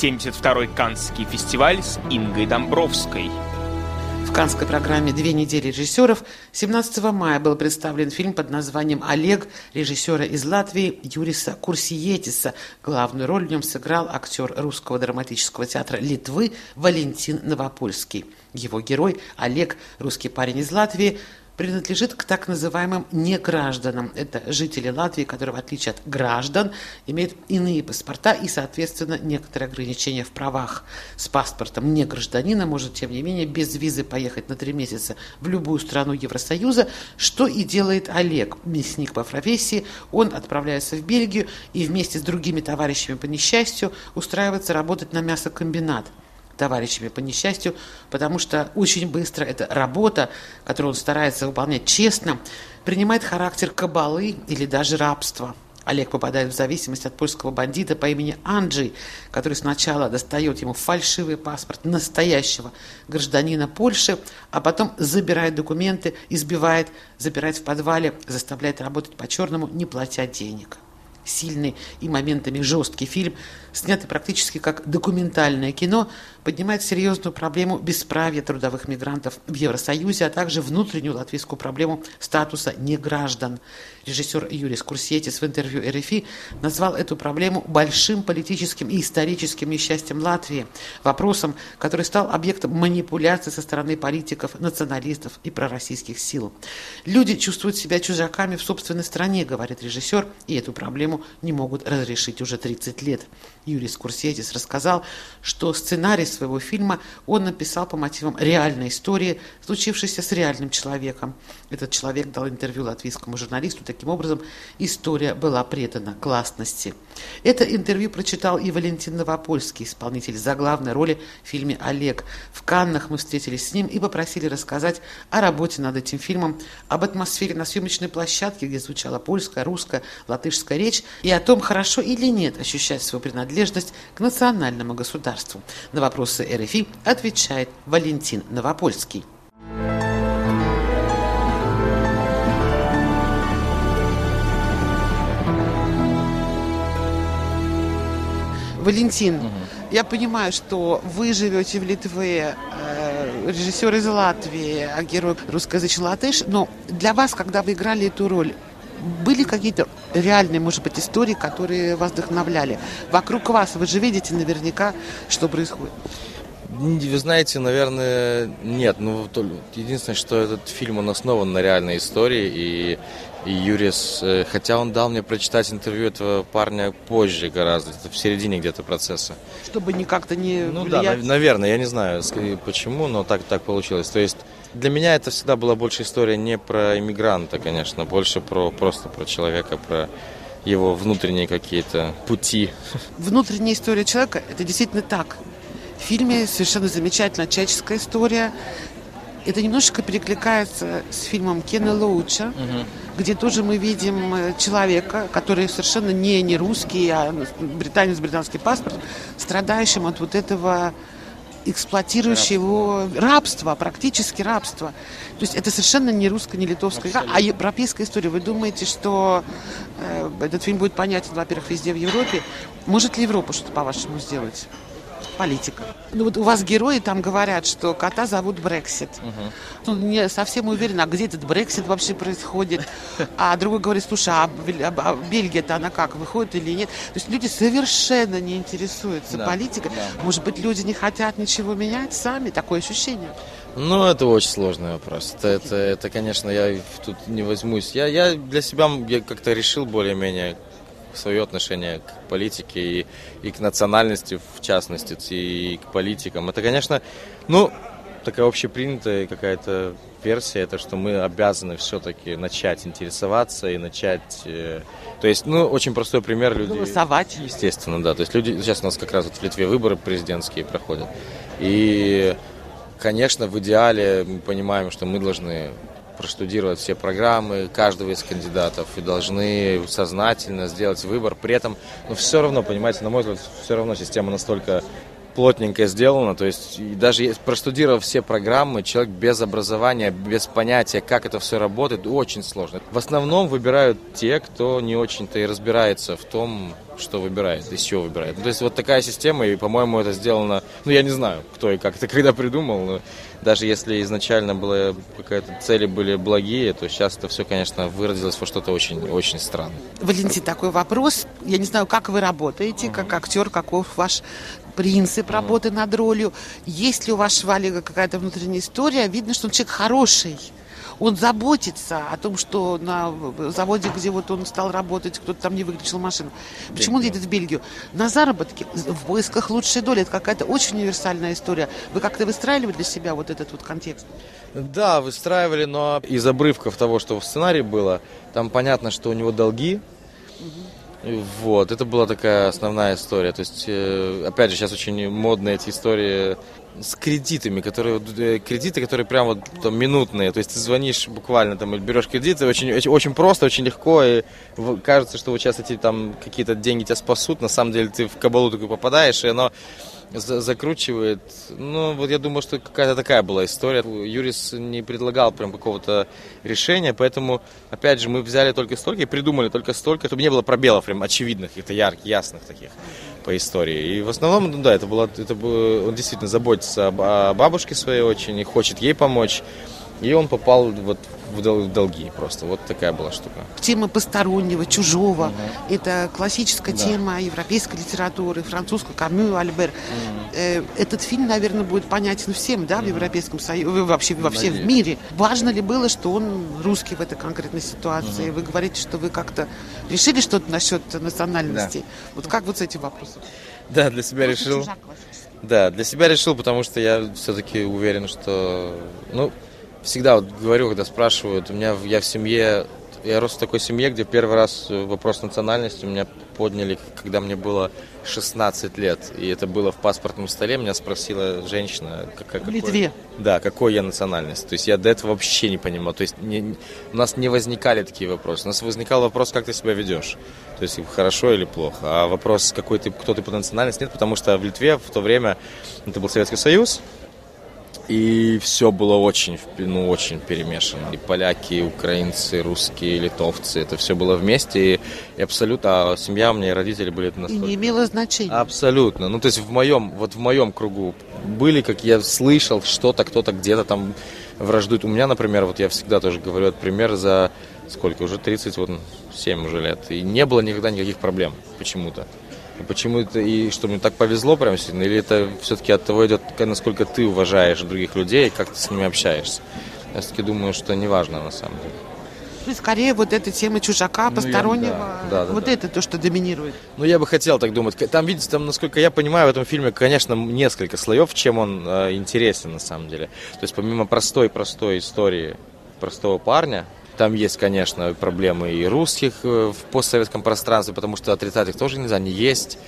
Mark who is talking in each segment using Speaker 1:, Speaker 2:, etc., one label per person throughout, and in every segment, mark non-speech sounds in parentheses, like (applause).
Speaker 1: 72-й Каннский фестиваль с Ингой Домбровской.
Speaker 2: В канской программе «Две недели режиссеров» 17 мая был представлен фильм под названием «Олег» режиссера из Латвии Юриса Курсиетиса. Главную роль в нем сыграл актер Русского драматического театра Литвы Валентин Новопольский. Его герой Олег, русский парень из Латвии, принадлежит к так называемым негражданам. Это жители Латвии, которые, в отличие от граждан, имеют иные паспорта и, соответственно, некоторые ограничения в правах. С паспортом негражданина может, тем не менее, без визы поехать на три месяца в любую страну Евросоюза, что и делает Олег, мясник по профессии. Он отправляется в Бельгию и вместе с другими товарищами по несчастью устраивается работать на мясокомбинат товарищами по несчастью, потому что очень быстро эта работа, которую он старается выполнять честно, принимает характер кабалы или даже рабства. Олег попадает в зависимость от польского бандита по имени Анджей, который сначала достает ему фальшивый паспорт настоящего гражданина Польши, а потом забирает документы, избивает, запирает в подвале, заставляет работать по-черному, не платя денег сильный и моментами жесткий фильм, снятый практически как документальное кино, поднимает серьезную проблему бесправия трудовых мигрантов в Евросоюзе, а также внутреннюю латвийскую проблему статуса неграждан. Режиссер Юрий Скурсетис в интервью РФИ назвал эту проблему большим политическим и историческим несчастьем Латвии, вопросом, который стал объектом манипуляций со стороны политиков, националистов и пророссийских сил. Люди чувствуют себя чужаками в собственной стране, говорит режиссер, и эту проблему не могут разрешить уже 30 лет. Юрий Скурсетис рассказал, что сценарий своего фильма он написал по мотивам реальной истории, случившейся с реальным человеком. Этот человек дал интервью латвийскому журналисту. Таким образом, история была предана гласности. Это интервью прочитал и Валентин Новопольский, исполнитель заглавной роли в фильме «Олег». В Каннах мы встретились с ним и попросили рассказать о работе над этим фильмом, об атмосфере на съемочной площадке, где звучала польская, русская, латышская речь, и о том, хорошо или нет ощущать свою принадлежность к национальному государству. На вопросы РФИ отвечает Валентин Новопольский. Валентин, угу. я понимаю, что вы живете в Литве, э, режиссер из Латвии, а герой русскоязычный латыш, но для вас, когда вы играли эту роль, были какие-то реальные, может быть, истории, которые вас вдохновляли? Вокруг вас вы же видите наверняка, что происходит.
Speaker 3: Вы знаете, наверное, нет. Ну, единственное, что этот фильм, он основан на реальной истории, и, и Юрис, э, хотя он дал мне прочитать интервью этого парня позже гораздо, в середине где-то процесса.
Speaker 2: Чтобы не как-то не
Speaker 3: Ну
Speaker 2: влиять.
Speaker 3: да, наверное, я не знаю почему, но так, так получилось. То есть для меня это всегда была больше история не про иммигранта, конечно, больше про просто про человека, про его внутренние какие-то пути.
Speaker 2: Внутренняя история человека – это действительно так. В фильме совершенно замечательная человеческая история. Это немножечко перекликается с фильмом Кена Лоуча, угу. где тоже мы видим э, человека, который совершенно не, не русский, а британец, британский паспорт, страдающим от вот этого эксплуатирующего рабства, практически рабства. То есть это совершенно не русская, не литовская, Абсолютно. а европейская история. Вы думаете, что э, этот фильм будет понятен, во-первых, везде в Европе? Может ли Европа что-то, по-вашему, сделать? Политика. Ну вот у вас герои там говорят, что кота зовут Брексит. Угу. Он не совсем уверен, а где этот Брексит вообще происходит. А другой говорит, слушай, а, а, а Бельгия-то она как, выходит или нет? То есть люди совершенно не интересуются да, политикой. Да. Может быть, люди не хотят ничего менять сами? Такое ощущение.
Speaker 3: Ну, это очень сложный вопрос. Это, это, это конечно, я тут не возьмусь. Я, я для себя я как-то решил более-менее свое отношение к политике и, и к национальности, в частности, и к политикам. Это, конечно, ну, такая общепринятая какая-то версия, это что мы обязаны все-таки начать интересоваться и начать... Э, то есть, ну, очень простой пример. Люди,
Speaker 2: Голосовать.
Speaker 3: Естественно, да. То есть люди... Сейчас у нас как раз вот в Литве выборы президентские проходят. И, конечно, в идеале мы понимаем, что мы должны проштудировать все программы каждого из кандидатов и должны сознательно сделать выбор. При этом, ну, все равно, понимаете, на мой взгляд, все равно система настолько плотненько сделана, то есть даже проштудировав все программы, человек без образования, без понятия, как это все работает, очень сложно. В основном выбирают те, кто не очень-то и разбирается в том, что выбирает, из чего выбирает. Ну, то есть вот такая система, и, по-моему, это сделано, ну, я не знаю, кто и как это (laughs) когда придумал, но даже если изначально было какая-то цели были благие, то сейчас это все, конечно, выразилось во что-то очень, очень странное.
Speaker 2: Валентин, такой вопрос. Я не знаю, как вы работаете, как актер, каков ваш принцип работы над ролью. Есть ли у вашего Олега какая-то внутренняя история? Видно, что он человек хороший он заботится о том, что на заводе, где вот он стал работать, кто-то там не выключил машину. Почему он едет в Бельгию? На заработки, в поисках лучшей доли. Это какая-то очень универсальная история. Вы как-то выстраивали для себя вот этот вот контекст?
Speaker 3: Да, выстраивали, но из обрывков того, что в сценарии было, там понятно, что у него долги, вот, это была такая основная история. То есть, э, опять же, сейчас очень модные эти истории с кредитами, которые э, кредиты, которые прям вот там, минутные. То есть ты звонишь буквально там берешь кредиты, очень, очень, очень просто, очень легко, и кажется, что вот сейчас эти там какие-то деньги тебя спасут. На самом деле ты в кабалу такой попадаешь, и оно закручивает. Ну, вот я думаю, что какая-то такая была история. Юрис не предлагал прям какого-то решения, поэтому, опять же, мы взяли только столько и придумали только столько, чтобы не было пробелов прям очевидных, каких-то ярких, ясных таких по истории. И в основном, ну да, это было, это было, он действительно заботится о бабушке своей очень и хочет ей помочь. И он попал вот в долги просто. Вот такая была штука.
Speaker 2: Тема постороннего, чужого. Угу. Это классическая да. тема европейской литературы, французской, Камю, Альбер. Угу. Этот фильм, наверное, будет понятен всем, да, в Европейском Союзе, вообще во всем в мире. Важно ли было, что он русский в этой конкретной ситуации? Угу. Вы говорите, что вы как-то решили что-то насчет национальности. Да. Вот как вот с этим вопросом?
Speaker 3: Да, для себя Просто решил. Да, для себя решил, потому что я все-таки уверен, что, ну, всегда вот говорю, когда спрашивают, у меня я в семье, я рос в такой семье, где первый раз вопрос национальности у меня подняли, когда мне было 16 лет, и это было в паспортном столе, меня спросила женщина,
Speaker 2: как, в Литве.
Speaker 3: Да, какой я национальность. То есть я до этого вообще не понимал. То есть не, у нас не возникали такие вопросы. У нас возникал вопрос, как ты себя ведешь. То есть хорошо или плохо. А вопрос, какой ты, кто ты по национальности, нет, потому что в Литве в то время это был Советский Союз, и все было очень, ну, очень перемешано. И поляки, и украинцы, и русские, и литовцы. Это все было вместе. И, и абсолютно, а семья у меня и родители были настолько...
Speaker 2: И не имело значения.
Speaker 3: Абсолютно. Ну, то есть в моем, вот в моем кругу были, как я слышал, что-то, кто-то где-то там враждует. У меня, например, вот я всегда тоже говорю, этот пример за сколько, уже 37 уже лет. И не было никогда никаких проблем почему-то. Почему это и что мне так повезло прям сильно, или это все-таки от того идет, насколько ты уважаешь других людей и как ты с ними общаешься? Я все-таки думаю, что не важно на самом деле.
Speaker 2: Ну, скорее вот эта тема чужака, постороннего, ну, я, да, да, вот да, это то, что доминирует.
Speaker 3: Ну, я бы хотел так думать. Там, видите, там, насколько я понимаю, в этом фильме, конечно, несколько слоев, чем он э, интересен на самом деле. То есть, помимо простой-простой истории простого парня, там есть, конечно, проблемы и русских э, в постсоветском пространстве, потому что отрицать их тоже нельзя, они есть.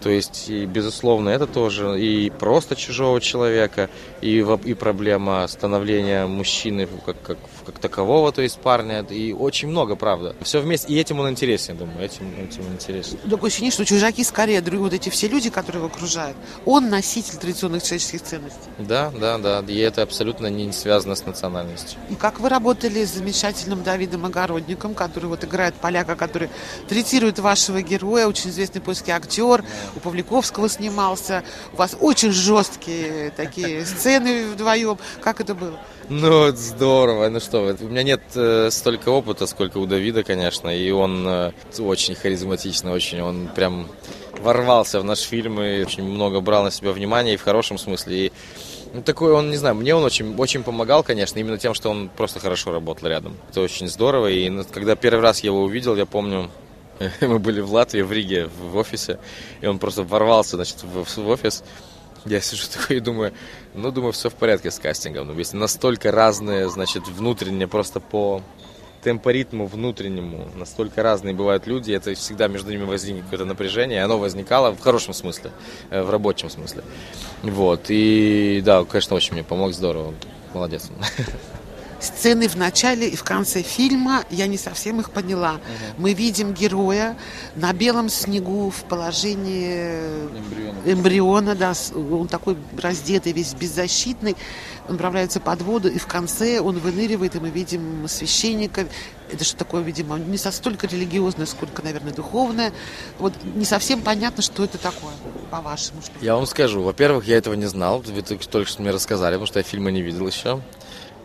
Speaker 3: То есть, и, безусловно, это тоже и просто чужого человека, и, и проблема становления мужчины как, как, как такового, то есть парня, и очень много, правда. Все вместе, и этим он интересен, думаю, этим, этим он интересен.
Speaker 2: Такое ощущение, что чужаки скорее, вот эти все люди, которые его окружают, он носитель традиционных человеческих ценностей.
Speaker 3: Да, да, да, и это абсолютно не связано с национальностью.
Speaker 2: И как вы работали с замечательным Давидом Огородником, который вот играет поляка, который третирует вашего героя, очень известный польский актер, у Павликовского снимался. У вас очень жесткие такие сцены вдвоем. Как это было?
Speaker 3: Ну, здорово. Ну что, у меня нет э, столько опыта, сколько у Давида, конечно, и он э, очень харизматичный, очень, он прям ворвался в наш фильм и очень много брал на себя внимания и в хорошем смысле. И ну, такой он, не знаю, мне он очень, очень помогал, конечно, именно тем, что он просто хорошо работал рядом. Это очень здорово. И ну, когда первый раз я его увидел, я помню, (laughs) мы были в Латвии, в Риге, в офисе, и он просто ворвался, значит, в, в офис. Я сижу такой и думаю, ну, думаю, все в порядке с кастингом. Но ну, если настолько разные, значит, внутренне просто по темпоритму внутреннему настолько разные бывают люди, это всегда между ними возникнет какое-то напряжение, и оно возникало в хорошем смысле, э, в рабочем смысле. Вот, и да, конечно, очень мне помог, здорово, молодец. (laughs)
Speaker 2: сцены в начале и в конце фильма, я не совсем их поняла. Угу. Мы видим героя на белом снегу в положении эмбриона, эмбриона да, он такой раздетый, весь беззащитный, он отправляется под воду, и в конце он выныривает, и мы видим священника. Это что такое, видимо, не столько религиозное, сколько, наверное, духовное. Вот не совсем понятно, что это такое, по-вашему.
Speaker 3: Я вам скажу. Во-первых, я этого не знал. Вы только что мне рассказали, потому что я фильма не видел еще.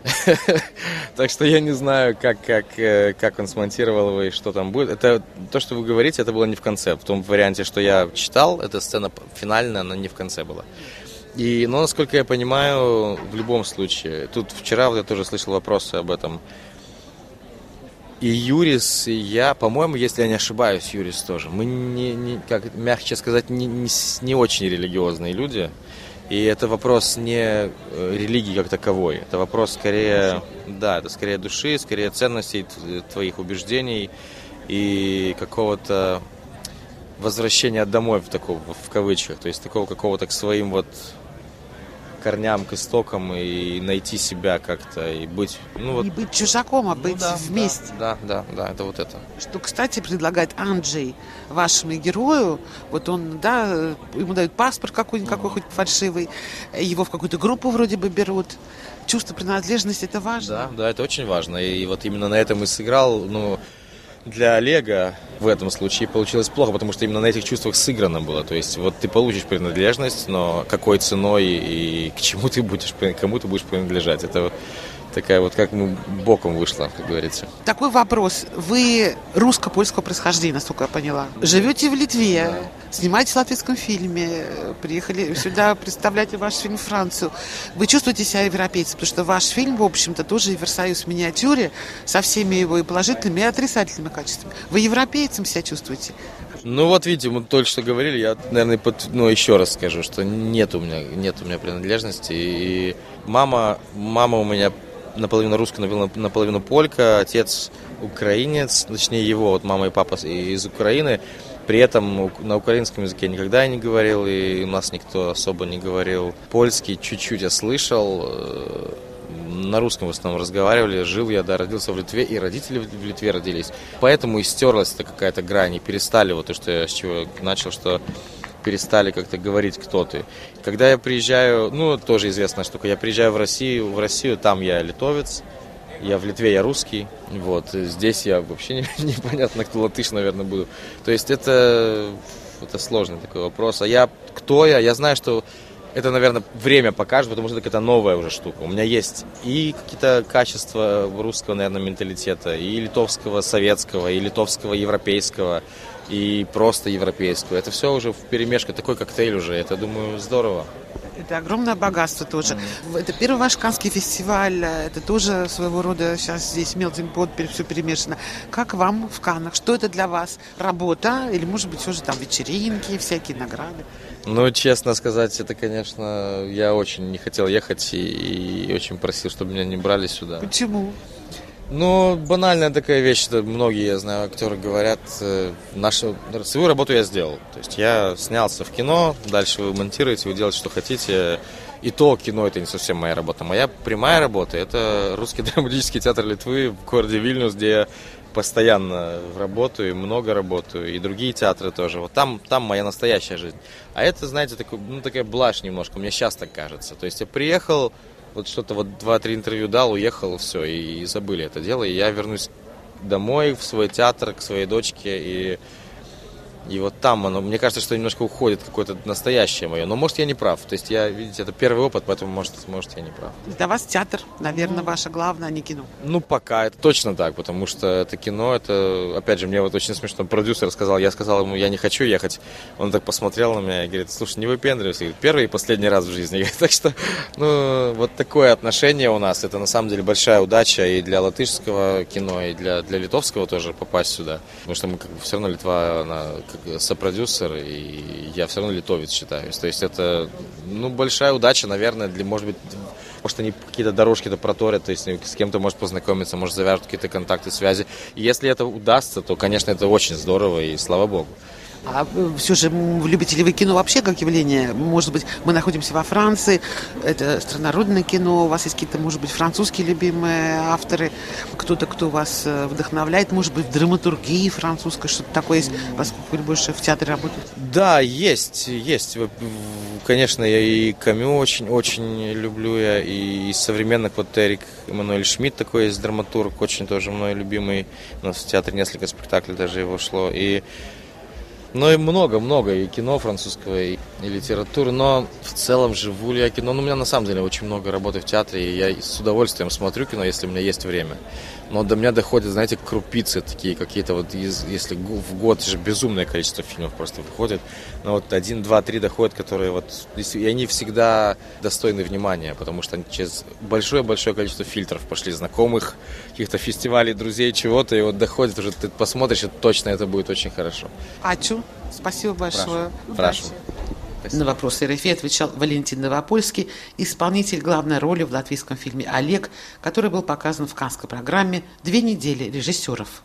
Speaker 3: (laughs) Так что я не знаю, как, как, э, как он смонтировал его и что там будет. Это то, что вы говорите, это было не в конце. В том варианте, что я читал, эта сцена финальная, она не в конце была. И, но, насколько я понимаю, в любом случае, тут вчера я тоже слышал вопросы об этом. И Юрис, и я, по-моему, если я не ошибаюсь, Юрис тоже. Мы не, не как мягче сказать, не, не, не очень религиозные люди. И это вопрос не э, религии как таковой. Это вопрос скорее, да, это скорее души, скорее ценностей твоих убеждений и какого-то возвращения домой в такого в кавычках, то есть такого какого-то к своим вот корням, к истокам и найти себя как-то и быть...
Speaker 2: Ну, вот... Не быть чужаком, а ну быть ну, да, вместе.
Speaker 3: Да, да, да, да, это вот это.
Speaker 2: Что, кстати, предлагает Анджей вашему герою. Вот он, да, ему дают паспорт какой-никакой, хоть фальшивый, его в какую-то группу вроде бы берут. Чувство принадлежности – это важно.
Speaker 3: Да, да, это очень важно. И вот именно на этом и сыграл, ну, для Олега в этом случае получилось плохо, потому что именно на этих чувствах сыграно было. То есть вот ты получишь принадлежность, но какой ценой и к чему ты будешь, кому ты будешь принадлежать. Это такая вот как мы боком вышла, как говорится.
Speaker 2: Такой вопрос. Вы русско-польского происхождения, насколько я поняла. Живете в Литве, да. снимаете в латвийском фильме, приехали сюда, представляете ваш фильм Францию. Вы чувствуете себя европейцем, потому что ваш фильм, в общем-то, тоже Версаюс в миниатюре, со всеми его и положительными, и отрицательными качествами. Вы европейцем себя чувствуете?
Speaker 3: Ну вот видите, мы только что говорили, я, наверное, под, ну, еще раз скажу, что нет у меня, нет у меня принадлежности. И мама, мама у меня наполовину русская, наполовину полька, отец украинец, точнее его, вот мама и папа из Украины. При этом на украинском языке никогда не говорил, и у нас никто особо не говорил. Польский чуть-чуть я слышал, э, на русском в основном разговаривали. Жил я, да, родился в Литве, и родители в Литве родились. Поэтому и стерлась эта какая-то грань, и перестали, вот то, что я с чего начал, что перестали как-то говорить, кто ты. Когда я приезжаю, ну, тоже известная штука, я приезжаю в Россию, в Россию, там я литовец, я в Литве, я русский, вот, здесь я вообще не, (laughs) непонятно, кто латыш, наверное, буду. То есть это, это сложный такой вопрос. А я, кто я? Я знаю, что это, наверное, время покажет, потому что это новая уже штука. У меня есть и какие-то качества русского, наверное, менталитета, и литовского, советского, и литовского, европейского и просто европейскую. Это все уже в перемешку, такой коктейль уже. Это, думаю, здорово.
Speaker 2: Это огромное богатство тоже. Mm-hmm. Это первый ваш канский фестиваль, это тоже своего рода сейчас здесь melting pot, все перемешано. Как вам в Каннах? Что это для вас? Работа или, может быть, все же там вечеринки, всякие награды?
Speaker 3: Ну, честно сказать, это, конечно, я очень не хотел ехать и, и очень просил, чтобы меня не брали сюда.
Speaker 2: Почему?
Speaker 3: Ну, банальная такая вещь, это многие, я знаю, актеры говорят, э, нашу свою работу я сделал. То есть я снялся в кино, дальше вы монтируете, вы делаете, что хотите. И то кино это не совсем моя работа. Моя прямая работа это Русский (laughs) драматический театр Литвы в городе Вильнюс, где я постоянно работаю, много работаю, и другие театры тоже. Вот там, там моя настоящая жизнь. А это, знаете, такой, ну, такая блажь немножко, мне сейчас так кажется. То есть я приехал, вот что-то вот два-три интервью дал, уехал, все, и, и забыли это дело. И я вернусь домой, в свой театр, к своей дочке, и и вот там оно, мне кажется, что немножко уходит какое-то настоящее мое. Но может я не прав. То есть я, видите, это первый опыт, поэтому может, может я не прав.
Speaker 2: Для вас театр, наверное, ваше главное, а не кино.
Speaker 3: Ну, пока это точно так, потому что это кино, это, опять же, мне вот очень смешно, продюсер сказал, я сказал ему, я не хочу ехать. Он так посмотрел на меня и говорит, слушай, не выпендривайся. Первый и последний раз в жизни. (laughs) Так что, ну, вот такое отношение у нас. Это на самом деле большая удача и для латышского кино, и для, для литовского тоже попасть сюда. Потому что мы как бы все равно Литва, она сопродюсер, и я все равно литовец считаюсь. То есть это, ну, большая удача, наверное, для, может быть, может, они какие-то дорожки-то проторят, то есть с кем-то может познакомиться, может, завяжут какие-то контакты, связи. И если это удастся, то, конечно, это очень здорово, и слава богу.
Speaker 2: А все же любите ли вы кино вообще как явление? Может быть, мы находимся во Франции, это страннородное кино, у вас есть какие-то, может быть, французские любимые авторы, кто-то, кто вас э, вдохновляет, может быть, в драматургии французской, что-то такое есть, поскольку вы больше в театре работаете?
Speaker 3: Да, есть, есть. Конечно, я и Камю очень-очень люблю, я и современных, вот Эрик Эммануэль Шмидт такой есть драматург, очень тоже мной любимый. У нас в театре несколько спектаклей даже его шло. И ну и много-много и кино французского, и, и литературы, но в целом живу ли я кино? Ну, у меня на самом деле очень много работы в театре, и я с удовольствием смотрю кино, если у меня есть время. Но до меня доходят, знаете, крупицы такие какие-то вот, из, если в год же безумное количество фильмов просто выходит, но вот один, два, три доходят, которые вот, и они всегда достойны внимания, потому что они через большое-большое количество фильтров пошли, знакомых, каких-то фестивалей, друзей, чего-то, и вот доходит уже, ты посмотришь, и точно это будет очень хорошо.
Speaker 2: Ачу, спасибо большое.
Speaker 3: Прошу. Прошу.
Speaker 2: На вопрос РФИ отвечал Валентин Новопольский, исполнитель главной роли в латвийском фильме «Олег», который был показан в Канской программе «Две недели режиссеров».